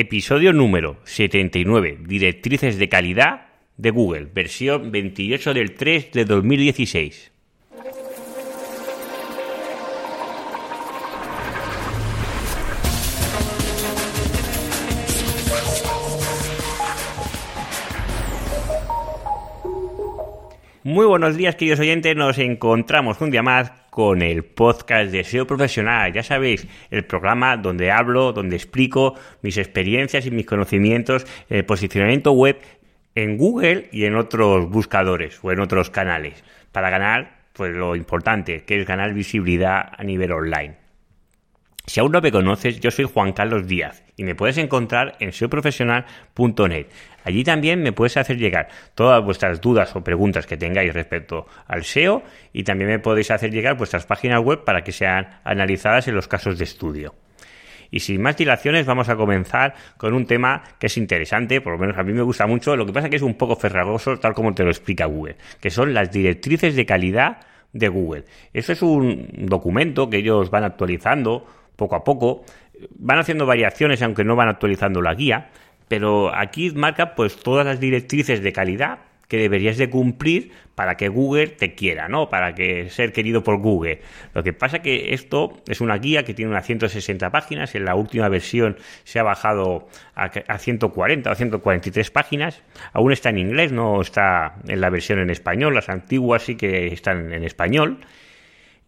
episodio número 79, Directrices de Calidad de Google, versión 28 del 3 de 2016. Muy buenos días, queridos oyentes. Nos encontramos un día más con el podcast de SEO Profesional. Ya sabéis, el programa donde hablo, donde explico mis experiencias y mis conocimientos en el posicionamiento web en Google y en otros buscadores o en otros canales para ganar pues lo importante, que es ganar visibilidad a nivel online. Si aún no me conoces, yo soy Juan Carlos Díaz y me puedes encontrar en seoprofesional.net. Allí también me puedes hacer llegar todas vuestras dudas o preguntas que tengáis respecto al SEO y también me podéis hacer llegar vuestras páginas web para que sean analizadas en los casos de estudio. Y sin más dilaciones vamos a comenzar con un tema que es interesante, por lo menos a mí me gusta mucho, lo que pasa que es un poco ferragoso tal como te lo explica Google, que son las directrices de calidad de Google. Eso es un documento que ellos van actualizando poco a poco. Van haciendo variaciones, aunque no van actualizando la guía, pero aquí marca pues todas las directrices de calidad que deberías de cumplir para que Google te quiera, ¿no? Para que ser querido por Google. Lo que pasa que esto es una guía que tiene unas 160 páginas, en la última versión se ha bajado a, 140 o 143 páginas, aún está en inglés, no está en la versión en español, las antiguas sí que están en español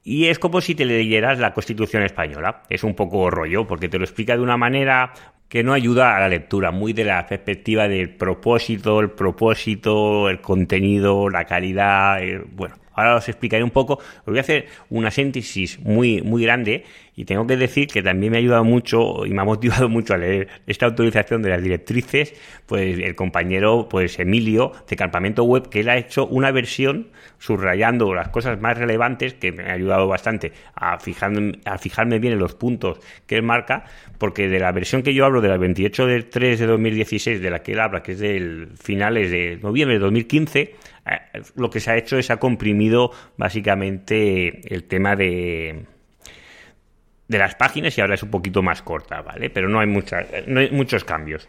y es como si te leyeras la Constitución española. Es un poco rollo, porque te lo explica de una manera que no ayuda a la lectura, muy de la perspectiva del propósito, el propósito, el contenido, la calidad, bueno, Ahora os explicaré un poco. Os voy a hacer una síntesis muy, muy grande y tengo que decir que también me ha ayudado mucho y me ha motivado mucho a leer esta autorización de las directrices, pues el compañero, pues Emilio, de Campamento Web, que él ha hecho una versión subrayando las cosas más relevantes, que me ha ayudado bastante a fijarme, a fijarme bien en los puntos que él marca, porque de la versión que yo hablo, de la 28 de 3 de 2016, de la que él habla, que es del finales de noviembre de 2015, eh, lo que se ha hecho es ha comprimido básicamente el tema de de las páginas y ahora es un poquito más corta, ¿vale? Pero no hay, muchas, no hay muchos cambios.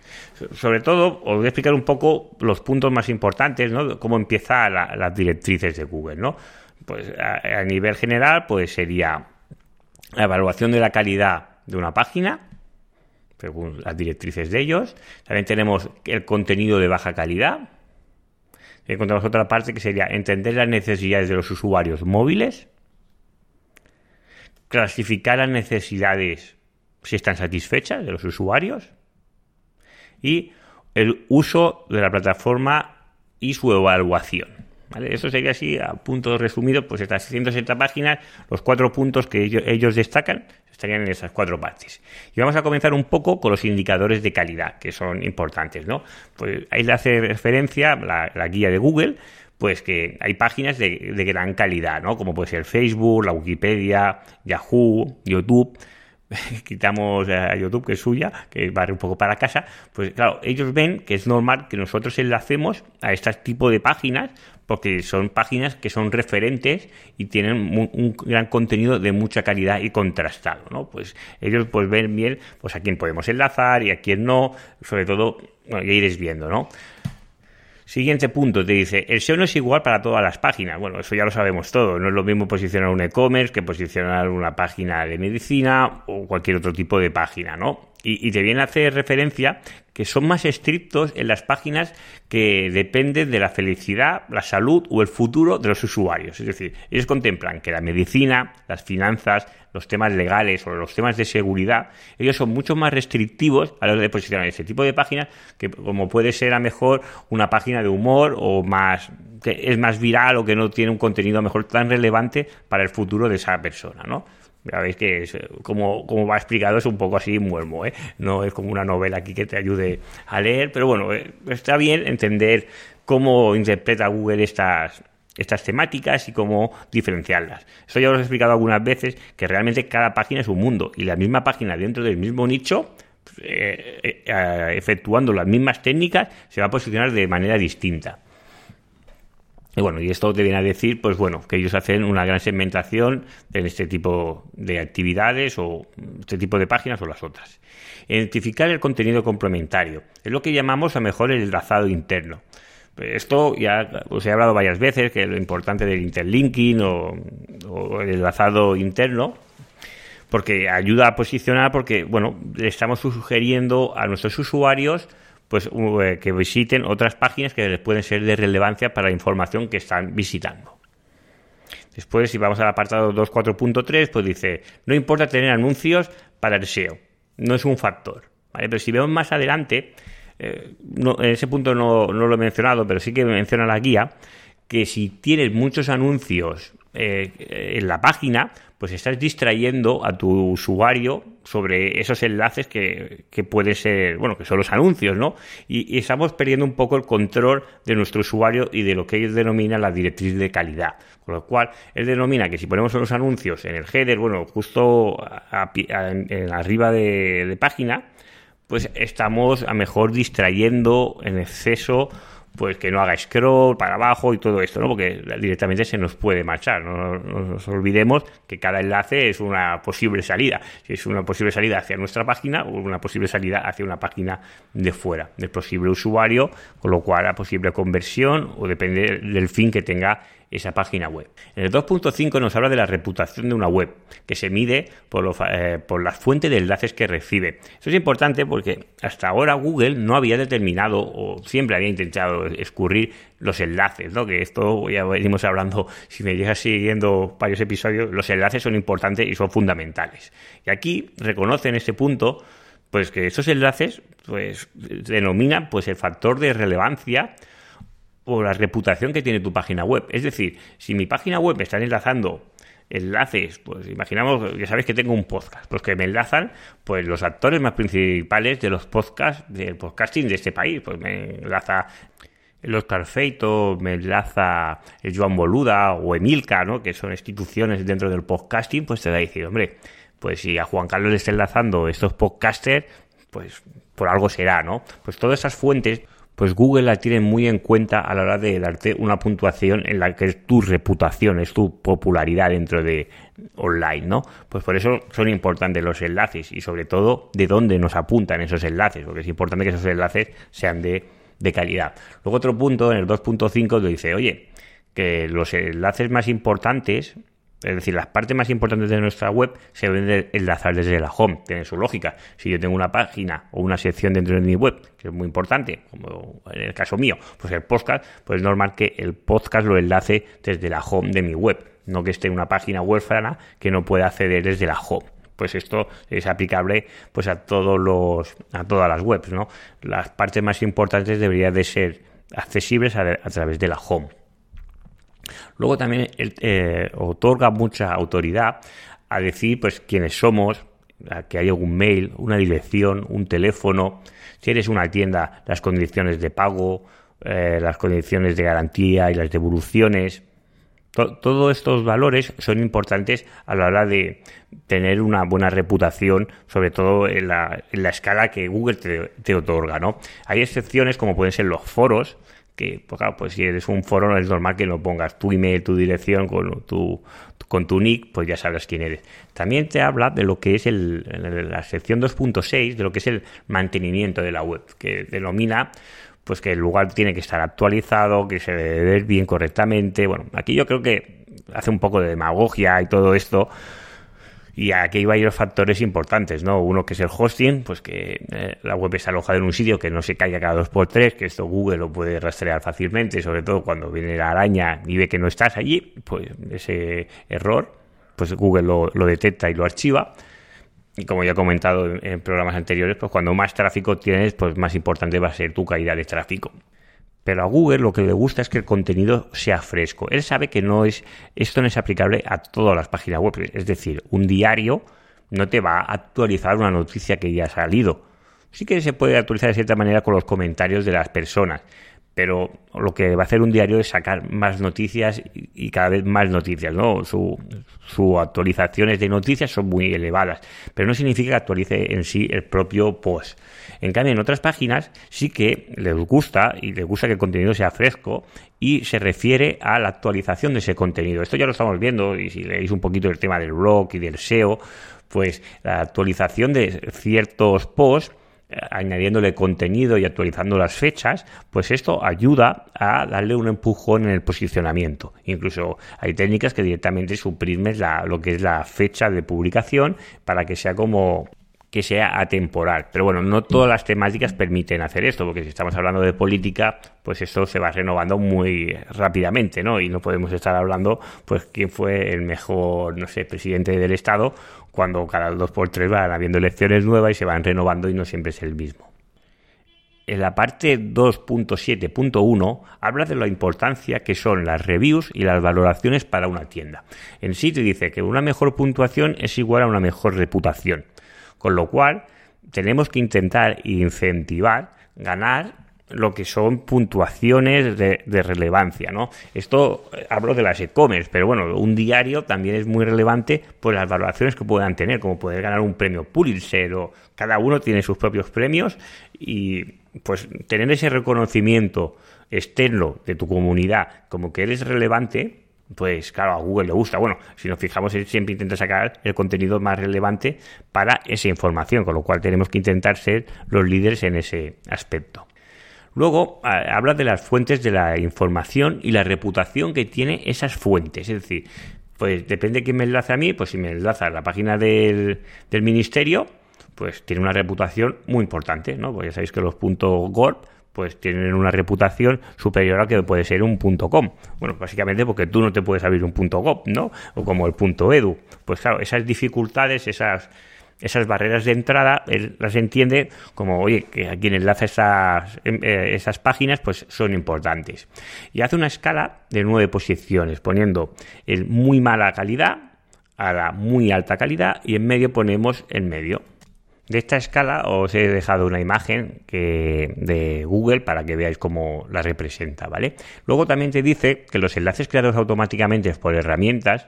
Sobre todo, os voy a explicar un poco los puntos más importantes, ¿no? Cómo empieza las directrices de Google, ¿no? Pues a, nivel general, pues sería la evaluación de la calidad de una página, según las directrices de ellos. También tenemos el contenido de baja calidad, encontramos otra parte que sería entender las necesidades de los usuarios móviles, clasificar las necesidades si están satisfechas de los usuarios y el uso de la plataforma y su evaluación. Eso sería así, a punto resumido, pues estas 160 páginas, los cuatro puntos que ellos, destacan estarían en esas cuatro partes. Y vamos a comenzar un poco con los indicadores de calidad, que son importantes, ¿no? Pues ahí le hace referencia la, guía de Google, pues que hay páginas de, de, gran calidad, ¿no? Como puede ser Facebook, la Wikipedia, Yahoo, YouTube. quitamos a YouTube, que es suya, que va un poco para casa, pues claro, ellos ven que es normal que nosotros enlacemos a este tipo de páginas, porque son páginas que son referentes y tienen un, gran contenido de mucha calidad y contrastado, ¿no? Pues ellos pues ven bien pues a quién podemos enlazar y a quién no, sobre todo, bueno, ya iréis viendo, ¿no? Siguiente punto, te dice, el SEO no es igual para todas las páginas. Bueno, eso ya lo sabemos todo. No es lo mismo posicionar un e-commerce que posicionar una página de medicina o cualquier otro tipo de página, ¿no? Y, te viene a hacer referencia que son más estrictos en las páginas que dependen de la felicidad, la salud o el futuro de los usuarios. Es decir, ellos contemplan que la medicina, las finanzas, los temas legales o los temas de seguridad, ellos son mucho más restrictivos a la hora de posicionar ese tipo de páginas que como puede ser a mejor una página de humor o más que es más viral o que no tiene un contenido a mejor tan relevante para el futuro de esa persona, ¿no? Ya veis que es, como, como va explicado es un poco así muermo, ¿eh? No es como una novela aquí que te ayude a leer, pero bueno, eh, está bien entender cómo interpreta Google estas, estas temáticas y cómo diferenciarlas. Eso ya os he explicado algunas veces, que realmente cada página es un mundo y la misma página dentro del mismo nicho, eh, efectuando las mismas técnicas, se va a posicionar de manera distinta. Y bueno, y esto te viene a decir, pues bueno, que ellos hacen una gran segmentación en este tipo de actividades o este tipo de páginas o las otras. Identificar el contenido complementario. Es lo que llamamos a mejor el enlazado interno. Esto ya os he hablado varias veces, que lo importante del interlinking o, o el enlazado interno, porque ayuda a posicionar, porque, bueno, le estamos sugiriendo a nuestros usuarios pues eh, que visiten otras páginas que les pueden ser de relevancia para la información que están visitando. Después, si vamos al apartado 2.4.3, pues dice, no importa tener anuncios para el SEO, no es un factor. Pero si vemos más adelante, eh, en ese punto no, lo he mencionado, pero sí que menciona la guía, que si tienes muchos anuncios eh, en la página, pues estás distrayendo a tu usuario sobre esos enlaces que, que pueden ser, bueno, que son los anuncios, ¿no? Y, estamos perdiendo un poco el control de nuestro usuario y de lo que ellos denominan la directriz de calidad. Con lo cual, él denomina que si ponemos unos anuncios en el header, bueno, justo en, arriba de, de página, pues estamos a mejor distrayendo en exceso pues que no haga scroll para abajo y todo esto, ¿no? Porque directamente se nos puede marchar. No, nos olvidemos que cada enlace es una posible salida. Si es una posible salida hacia nuestra página o una posible salida hacia una página de fuera del posible usuario, con lo cual la posible conversión o depende del fin que tenga esa página web. En el 2.5 nos habla de la reputación de una web, que se mide por, eh, por la fuente de enlaces que recibe. Eso es importante porque hasta ahora Google no había determinado o siempre había intentado escurrir los enlaces, ¿no? Que esto ya venimos hablando, si me llegas siguiendo varios episodios, los enlaces son importantes y son fundamentales. Y aquí reconoce en este punto pues que esos enlaces pues denominan pues el factor de relevancia o la reputación que tiene tu página web. Es decir, si mi página web está enlazando enlaces, pues imaginamos, ya sabéis que tengo un podcast, pues que me enlazan pues los actores más principales de los podcasts, del podcasting de este país, pues me enlaza el Oscar Feito, me enlaza el Joan Boluda o Emilka, ¿no? que son instituciones dentro del podcasting, pues te da a decir, hombre, pues si a Juan Carlos le está enlazando estos podcasters, pues por algo será, ¿no? Pues todas esas fuentes pues Google la tiene muy en cuenta a la hora de darte una puntuación en la que es tu reputación, es tu popularidad dentro de online, ¿no? Pues por eso son importantes los enlaces y sobre todo de dónde nos apuntan esos enlaces, porque es importante que esos enlaces sean de, de calidad. Luego otro punto, en el 2.5, lo dice, oye, que los enlaces más importantes es decir, las partes más importantes de nuestra web se deben enlazar desde la home, tiene su lógica. Si yo tengo una página o una sección dentro de mi web, que es muy importante, como en el caso mío, pues el podcast, pues es normal que el podcast lo enlace desde la home de mi web, no que esté en una página huérfana que no pueda acceder desde la home. Pues esto es aplicable pues a todos los a todas las webs no las partes más importantes deberían de ser accesibles a través de la home Luego también eh, otorga mucha autoridad a decir pues quiénes somos, que hay algún mail, una dirección, un teléfono, si eres una tienda, las condiciones de pago, eh, las condiciones de garantía y las devoluciones. todos estos valores son importantes a la hora de tener una buena reputación, sobre todo en la, escala que Google te, te, otorga. ¿no? Hay excepciones como pueden ser los foros, que, pues claro, pues si eres un foro no es normal que no pongas tu email, tu dirección con tu, con tu nick, pues ya sabes quién eres. También te habla de lo que es el, la sección 2.6, de lo que es el mantenimiento de la web, que denomina pues que el lugar tiene que estar actualizado, que se debe ver bien correctamente. Bueno, aquí yo creo que hace un poco de demagogia y todo esto, y aquí hay varios factores importantes, ¿no? Uno que es el hosting, pues que eh, la web está alojada en un sitio que no se caiga cada dos por tres, que esto Google lo puede rastrear fácilmente, sobre todo cuando viene la araña y ve que no estás allí, pues ese error, pues Google lo, detecta y lo archiva. Y como ya he comentado en programas anteriores, pues cuando más tráfico tienes, pues más importante va a ser tu caída de tráfico. Pero a Google lo que le gusta es que el contenido sea fresco. Él sabe que no es, esto no es aplicable a todas las páginas web. Es decir, un diario no te va a actualizar una noticia que ya ha salido. Sí que se puede actualizar de cierta manera con los comentarios de las personas. Pero lo que va a hacer un diario es sacar más noticias y cada vez más noticias, ¿no? Su, sus actualizaciones de noticias son muy elevadas, pero no significa que actualice en sí el propio post. En cambio, en otras páginas sí que les gusta y les gusta que el contenido sea fresco y se refiere a la actualización de ese contenido. Esto ya lo estamos viendo y si leéis un poquito el tema del blog y del SEO, pues la actualización de ciertos posts añadiéndole contenido y actualizando las fechas, pues esto ayuda a darle un empujón en el posicionamiento. Incluso hay técnicas que directamente suprimes la, lo que es la fecha de publicación para que sea como que sea atemporal. Pero bueno, no todas las temáticas permiten hacer esto, porque si estamos hablando de política, pues esto se va renovando muy rápidamente, ¿no? Y no podemos estar hablando, pues, quién fue el mejor, no sé, presidente del Estado, cuando cada dos por tres van habiendo elecciones nuevas y se van renovando y no siempre es el mismo. En la parte 2.7.1 habla de la importancia que son las reviews y las valoraciones para una tienda. En sí te dice que una mejor puntuación es igual a una mejor reputación. Con lo cual, tenemos que intentar incentivar, ganar lo que son puntuaciones de, relevancia, ¿no? Esto eh, hablo de las e-commerce, pero bueno, un diario también es muy relevante por las valoraciones que puedan tener, como poder ganar un premio Pulitzer o cada uno tiene sus propios premios y pues tener ese reconocimiento externo de tu comunidad como que eres relevante pues claro, a Google le gusta. Bueno, si nos fijamos, siempre intenta sacar el contenido más relevante para esa información, con lo cual tenemos que intentar ser los líderes en ese aspecto. Luego habla de las fuentes de la información y la reputación que tiene esas fuentes. Es decir, pues depende de quién me enlace a mí, pues si me enlaza a la página del, del ministerio, pues tiene una reputación muy importante, ¿no? Pues ya sabéis que los .gorp pues tienen una reputación superior a que puede ser un .com. Bueno, básicamente porque tú no te puedes abrir un .gov, ¿no? O como el .edu. Pues claro, esas dificultades, esas esas barreras de entrada, él las entiende como, oye, que a quien enlaza esas, em, eh, esas páginas, pues son importantes. Y hace una escala de nueve posiciones, poniendo el muy mala calidad a la muy alta calidad y en medio ponemos el medio. De esta escala os he dejado una imagen que, de Google para que veáis cómo la representa, ¿vale? Luego también te dice que los enlaces creados automáticamente por herramientas,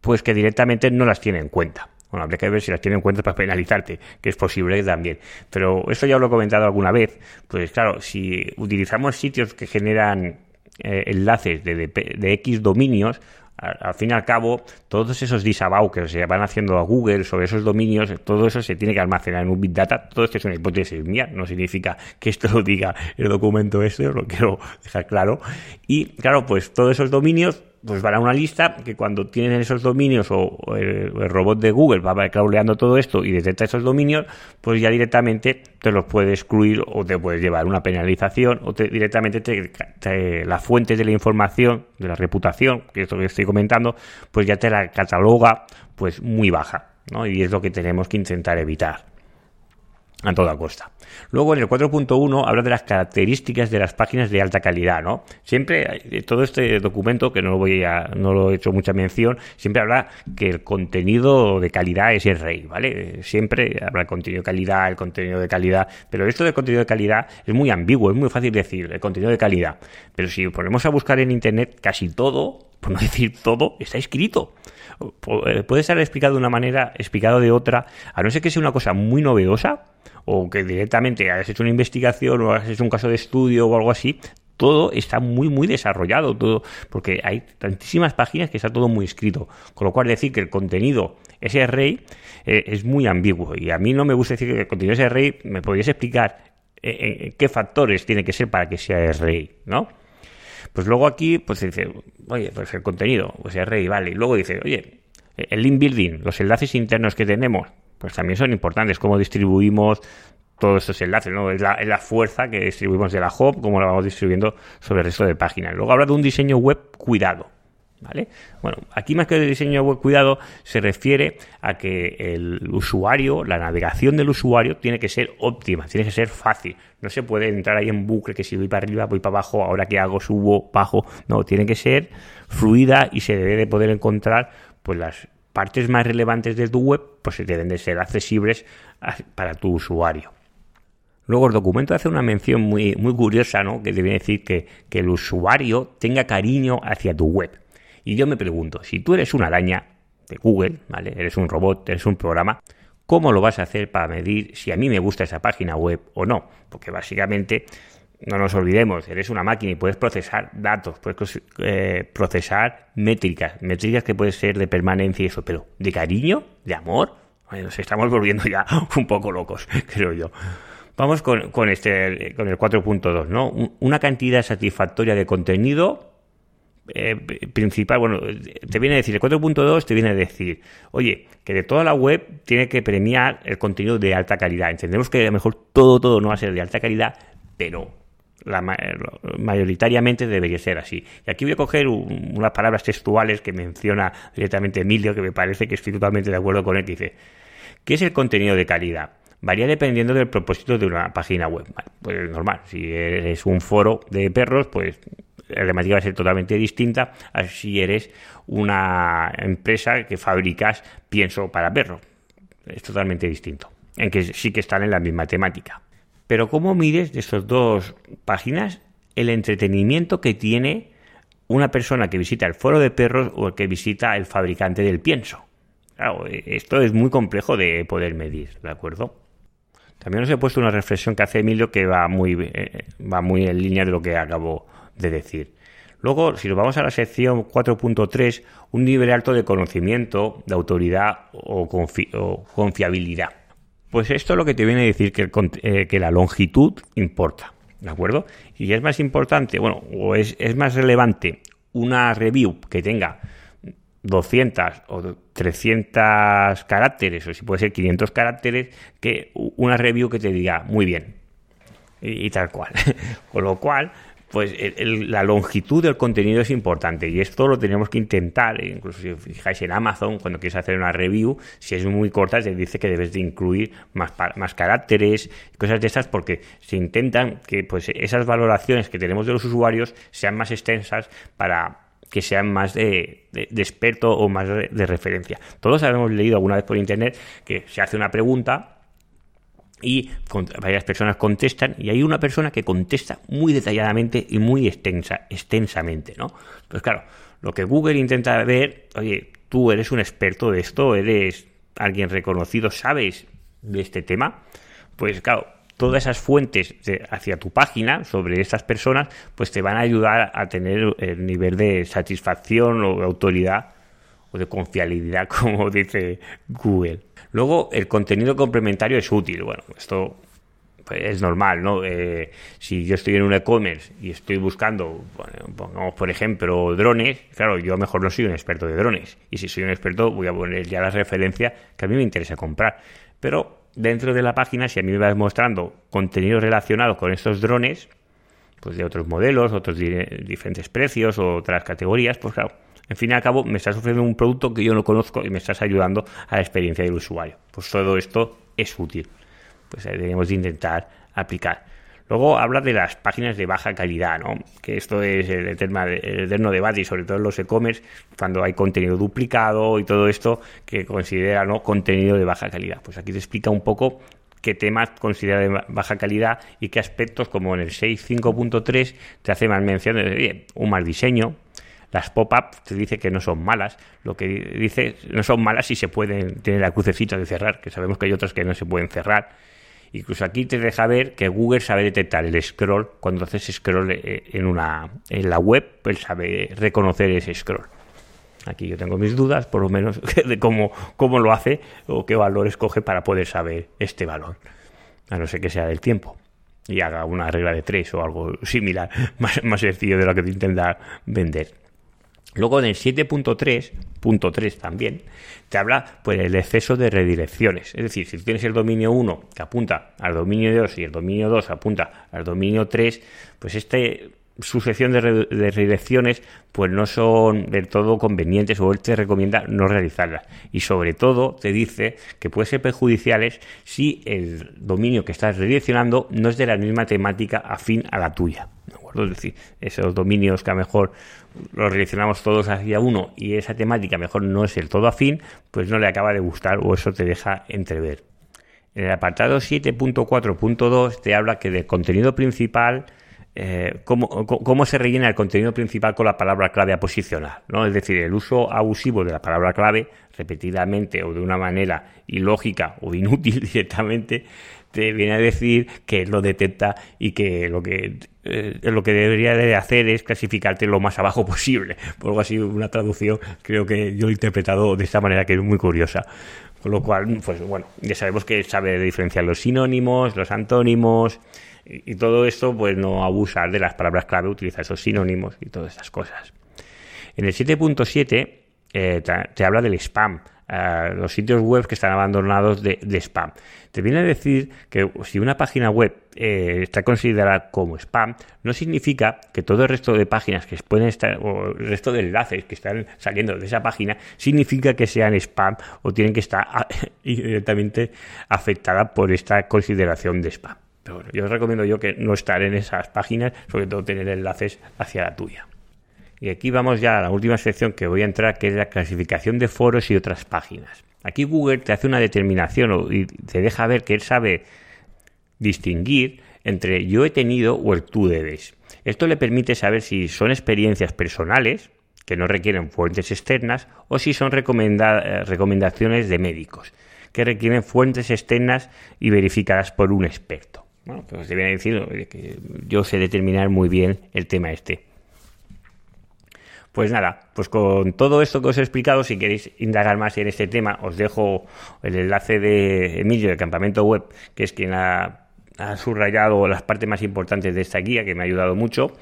pues que directamente no las tiene en cuenta. Bueno, habría que ver si las tiene en cuenta para penalizarte, que es posible también. Pero esto ya lo he comentado alguna vez. Pues claro, si utilizamos sitios que generan eh, enlaces de, de X dominios, al, fin y al cabo, todos esos disavow que se van haciendo a Google sobre esos dominios, todo eso se tiene que almacenar en un Big Data. Todo esto es una hipótesis mía, no significa que esto lo diga el documento este, lo quiero dejar claro. Y claro, pues todos esos dominios pues van a una lista que cuando tienen esos dominios o, el, robot de Google va crawleando todo esto y detecta esos dominios, pues ya directamente te los puede excluir o te puedes llevar una penalización o te, directamente te, la fuente de la información, de la reputación, que es lo que estoy comentando, pues ya te la cataloga pues muy baja, ¿no? Y es lo que tenemos que intentar evitar a toda costa. Luego en el 4.1 habla de las características de las páginas de alta calidad, ¿no? Siempre eh, todo este documento que no lo voy a no lo he hecho mucha mención, siempre habla que el contenido de calidad es el rey, ¿vale? Siempre habla del contenido de calidad, el contenido de calidad, pero esto del contenido de calidad es muy ambiguo, es muy fácil decir el contenido de calidad, pero si ponemos a buscar en internet casi todo, por no decir todo, está escrito. Eh, puede ser explicado de una manera, explicado de otra, a no ser que sea una cosa muy novedosa, o que directamente hayas hecho una investigación o has hecho un caso de estudio o algo así, todo está muy, muy desarrollado, todo, porque hay tantísimas páginas que está todo muy escrito. Con lo cual, decir que el contenido es el rey eh, es muy ambiguo. Y a mí no me gusta decir que el contenido es el rey. ¿Me podrías explicar eh, eh, qué factores tiene que ser para que sea el rey? ¿No? Pues luego aquí, pues se dice, oye, pues el contenido, pues el rey, vale. Y luego dice, oye, el link building, los enlaces internos que tenemos, pues también son importantes, cómo distribuimos todos estos enlaces, ¿no? Es la, la, fuerza que distribuimos de la hub, cómo la vamos distribuyendo sobre el resto de páginas. Luego habla de un diseño web cuidado, ¿vale? Bueno, aquí más que de diseño web cuidado se refiere a que el usuario, la navegación del usuario tiene que ser óptima, tiene que ser fácil. No se puede entrar ahí en bucle que si voy para arriba, voy para abajo, ahora que hago, subo, bajo. No, tiene que ser fluida y se debe de poder encontrar pues las partes más relevantes de tu web pues deben de ser accesibles para tu usuario. Luego el documento hace una mención muy, muy curiosa, ¿no? Que debe decir que, que el usuario tenga cariño hacia tu web. Y yo me pregunto, si tú eres una araña de Google, ¿vale? Eres un robot, eres un programa, ¿cómo lo vas a hacer para medir si a mí me gusta esa página web o no? Porque básicamente, no nos olvidemos, eres una máquina y puedes procesar datos, puedes eh, procesar métricas, métricas que pueden ser de permanencia y eso, pero ¿de cariño? ¿De amor? nos estamos volviendo ya un poco locos, creo yo. Vamos con, con este, con el 4.2, ¿no? Una cantidad satisfactoria de contenido eh, principal, bueno, te viene a decir, el 4.2 te viene a decir, oye, que de toda la web tiene que premiar el contenido de alta calidad. Entendemos que a lo mejor todo, todo no va a ser de alta calidad, pero mayoritariamente debería ser así. Y aquí voy a coger unas palabras textuales que menciona directamente Emilio, que me parece que estoy totalmente de acuerdo con él, dice, ¿qué es el contenido de calidad? varía dependiendo del propósito de una página web. pues es normal, si eres un foro de perros, pues la temática va a ser totalmente distinta a si eres una empresa que fabricas pienso para perros. Es totalmente distinto, en que sí que están en la misma temática. Pero ¿cómo mides de esas dos páginas el entretenimiento que tiene una persona que visita el foro de perros o el que visita el fabricante del pienso? Claro, esto es muy complejo de poder medir, ¿de acuerdo? También os he puesto una reflexión que hace Emilio que va muy, eh, va muy en línea de lo que acabo de decir. Luego, si nos vamos a la sección 4.3, un nivel alto de conocimiento, de autoridad o, confiabilidad. Pues esto es lo que te viene a decir que, eh, que, la longitud importa, ¿de acuerdo? Y es más importante, bueno, o es, es más relevante una review que tenga 200 o 300 caracteres, o si puede ser 500 caracteres, que una review que te diga muy bien. Y, tal cual. Con lo cual, pues la longitud del contenido es importante y esto lo tenemos que intentar, incluso si fijáis en Amazon, cuando quieres hacer una review, si es muy corta, te dice que debes de incluir más, más caracteres, cosas de estas, porque se intentan que pues esas valoraciones que tenemos de los usuarios sean más extensas para que sean más de, experto o más de, referencia. Todos habíamos leído alguna vez por internet que se hace una pregunta y varias personas contestan y hay una persona que contesta muy detalladamente y muy extensa, extensamente, ¿no? Pues claro, lo que Google intenta ver, oye, tú eres un experto de esto, eres alguien reconocido, sabes de este tema, pues claro, todas esas fuentes hacia tu página sobre estas personas, pues te van a ayudar a tener el nivel de satisfacción o de autoridad o de confiabilidad, como dice Google. Luego, el contenido complementario es útil. Bueno, esto pues, es normal, ¿no? Eh, si yo estoy en un e-commerce y estoy buscando, pongamos por ejemplo, drones, claro, yo mejor no soy un experto de drones. Y si soy un experto, voy a poner ya la referencia que a mí me interesa comprar. Pero dentro de la página, si a mí me vas mostrando contenido relacionado con estos drones, pues de otros modelos, otros diferentes precios, otras categorías, pues claro, en fin y al cabo me estás ofreciendo un producto que yo no conozco y me estás ayudando a la experiencia del usuario. Pues todo esto es útil. Pues debemos de intentar aplicar. Luego habla de las páginas de baja calidad, ¿no? Que esto es el, eterno debate y sobre todo en los e-commerce, cuando hay contenido duplicado y todo esto que considera, ¿no? Contenido de baja calidad. Pues aquí te explica un poco qué temas considera de baja calidad y qué aspectos, como en el 6.5.3, te hace más mención de un mal diseño. Las pop-up te dice que no son malas. Lo que dice no son malas si se pueden tener la crucecita de cerrar, que sabemos que hay otras que no se pueden cerrar Incluso aquí te deja ver que Google sabe detectar el scroll cuando haces scroll eh, en una en la web, él sabe reconocer ese scroll. Aquí yo tengo mis dudas, por lo menos, de cómo, cómo lo hace o qué valor escoge para poder saber este valor. A no ser que sea del tiempo y haga una regla de tres o algo similar, más, más sencillo de lo que te intenta vender. Luego en el 7.3, también, te habla pues el exceso de redirecciones. Es decir, si tienes el dominio 1 que apunta al dominio 2 y el dominio 2 apunta al dominio 3, pues este sucesión de, redirecciones pues no son del todo convenientes o él te recomienda no realizarlas. Y sobre todo te dice que puede ser perjudiciales si el dominio que estás redireccionando no es de la misma temática afín a la tuya es decir, esos dominios que a lo mejor los redireccionamos todos hacia uno y esa temática mejor no es el todo afín pues no le acaba de gustar o eso te deja entrever. En el apartado 7.4.2 te habla que del contenido principal eh, cómo, se rellena el contenido principal con la palabra clave a posicionar, ¿no? Es decir, el uso abusivo de la palabra clave repetidamente o de una manera ilógica o inútil directamente te viene a decir que lo detecta y que lo que eh, lo que debería de hacer es clasificarte lo más abajo posible. Por algo así, una traducción creo que yo he interpretado de esta manera que es muy curiosa. Con lo cual, pues bueno, ya sabemos que sabe diferenciar los sinónimos, los antónimos, y, todo esto, pues no abusar de las palabras clave, utiliza esos sinónimos y todas estas cosas. En el 7.7 eh, te, habla del spam. Eh, los sitios web que están abandonados de, spam. Te viene a decir que si una página web eh, está considerada como spam, no significa que todo el resto de páginas que pueden estar, o el resto de enlaces que están saliendo de esa página, significa que sean spam o tienen que estar directamente afectadas por esta consideración de spam. Pero bueno, yo os recomiendo yo que no estar en esas páginas, sobre todo tener enlaces hacia la tuya. Y aquí vamos ya a la última sección que voy a entrar, que es la clasificación de foros y otras páginas. Aquí Google te hace una determinación y te deja ver que él sabe distinguir entre yo he tenido o el tú debes. Esto le permite saber si son experiencias personales, que no requieren fuentes externas, o si son eh, recomendaciones de médicos, que requieren fuentes externas y verificadas por un experto. Bueno, pues te viene a decir que yo sé determinar muy bien el tema este. Pues nada, pues con todo esto que os he explicado, si queréis indagar más en este tema, os dejo el enlace de Emilio del Campamento Web, que es quien ha ha subrayado las partes más importantes de esta guía que me ha ayudado mucho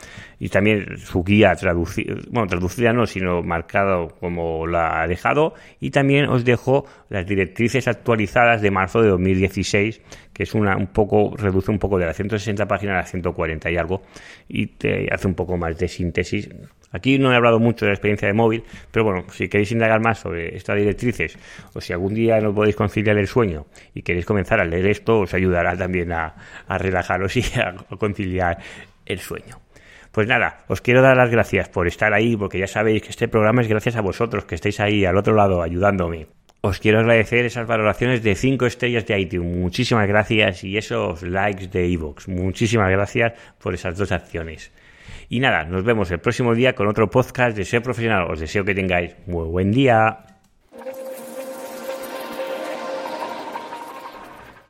y también su guía traducida, bueno, traducida no, sino marcado como la ha dejado y también os dejo las directrices actualizadas de marzo de 2016 que es una un poco reduce un poco de las 160 páginas a las 140 y algo y te hace un poco más de síntesis Aquí no he hablado mucho de la experiencia de móvil, pero bueno, si queréis indagar más sobre estas directrices o si algún día no podéis conciliar el sueño y queréis comenzar a leer esto, os ayudará también a, relajaros y a, conciliar el sueño. Pues nada, os quiero dar las gracias por estar ahí, porque ya sabéis que este programa es gracias a vosotros, que estáis ahí al otro lado ayudándome. Os quiero agradecer esas valoraciones de 5 estrellas de iTunes. Muchísimas gracias y esos likes de iVoox. Muchísimas gracias por esas dos acciones. Y nada, nos vemos el próximo día con otro podcast de Ser Profesional. Os deseo que tengáis muy buen día.